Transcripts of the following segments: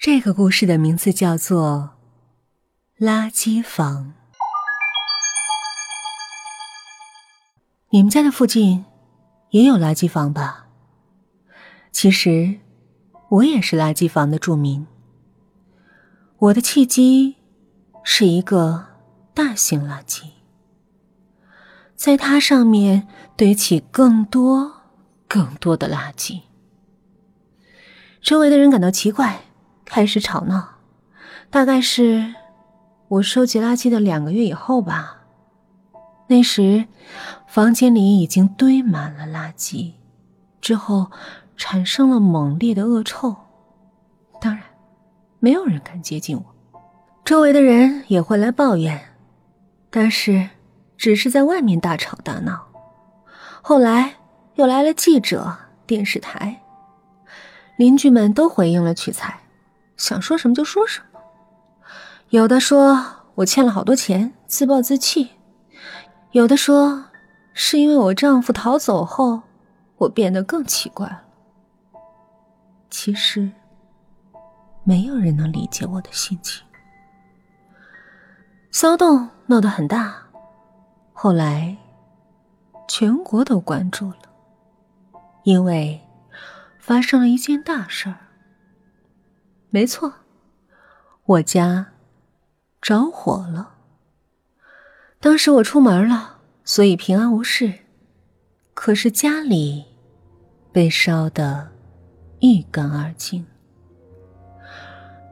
这个故事的名字叫做《垃圾房》。你们家的附近也有垃圾房吧？其实我也是垃圾房的住民。我的契机是一个大型垃圾，在它上面堆起更多、更多的垃圾。周围的人感到奇怪。开始吵闹，大概是我收集垃圾的两个月以后吧。那时，房间里已经堆满了垃圾，之后产生了猛烈的恶臭。当然，没有人敢接近我，周围的人也会来抱怨，但是只是在外面大吵大闹。后来又来了记者、电视台，邻居们都回应了取材。想说什么就说什么，有的说我欠了好多钱，自暴自弃；有的说是因为我丈夫逃走后，我变得更奇怪了。其实，没有人能理解我的心情。骚动闹得很大，后来全国都关注了，因为发生了一件大事儿。没错，我家着火了。当时我出门了，所以平安无事。可是家里被烧得一干二净。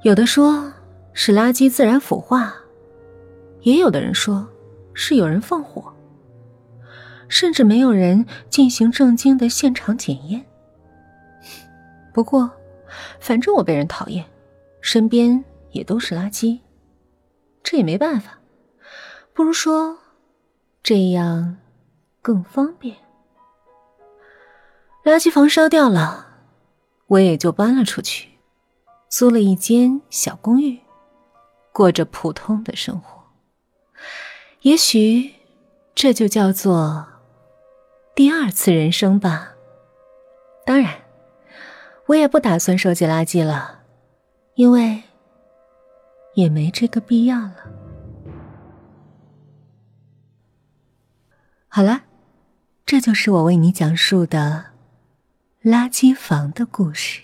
有的说是垃圾自然腐化，也有的人说是有人放火，甚至没有人进行正经的现场检验。不过。反正我被人讨厌，身边也都是垃圾，这也没办法。不如说，这样更方便。垃圾房烧掉了，我也就搬了出去，租了一间小公寓，过着普通的生活。也许这就叫做第二次人生吧。当然。我也不打算收集垃圾了，因为也没这个必要了。好了，这就是我为你讲述的垃圾房的故事。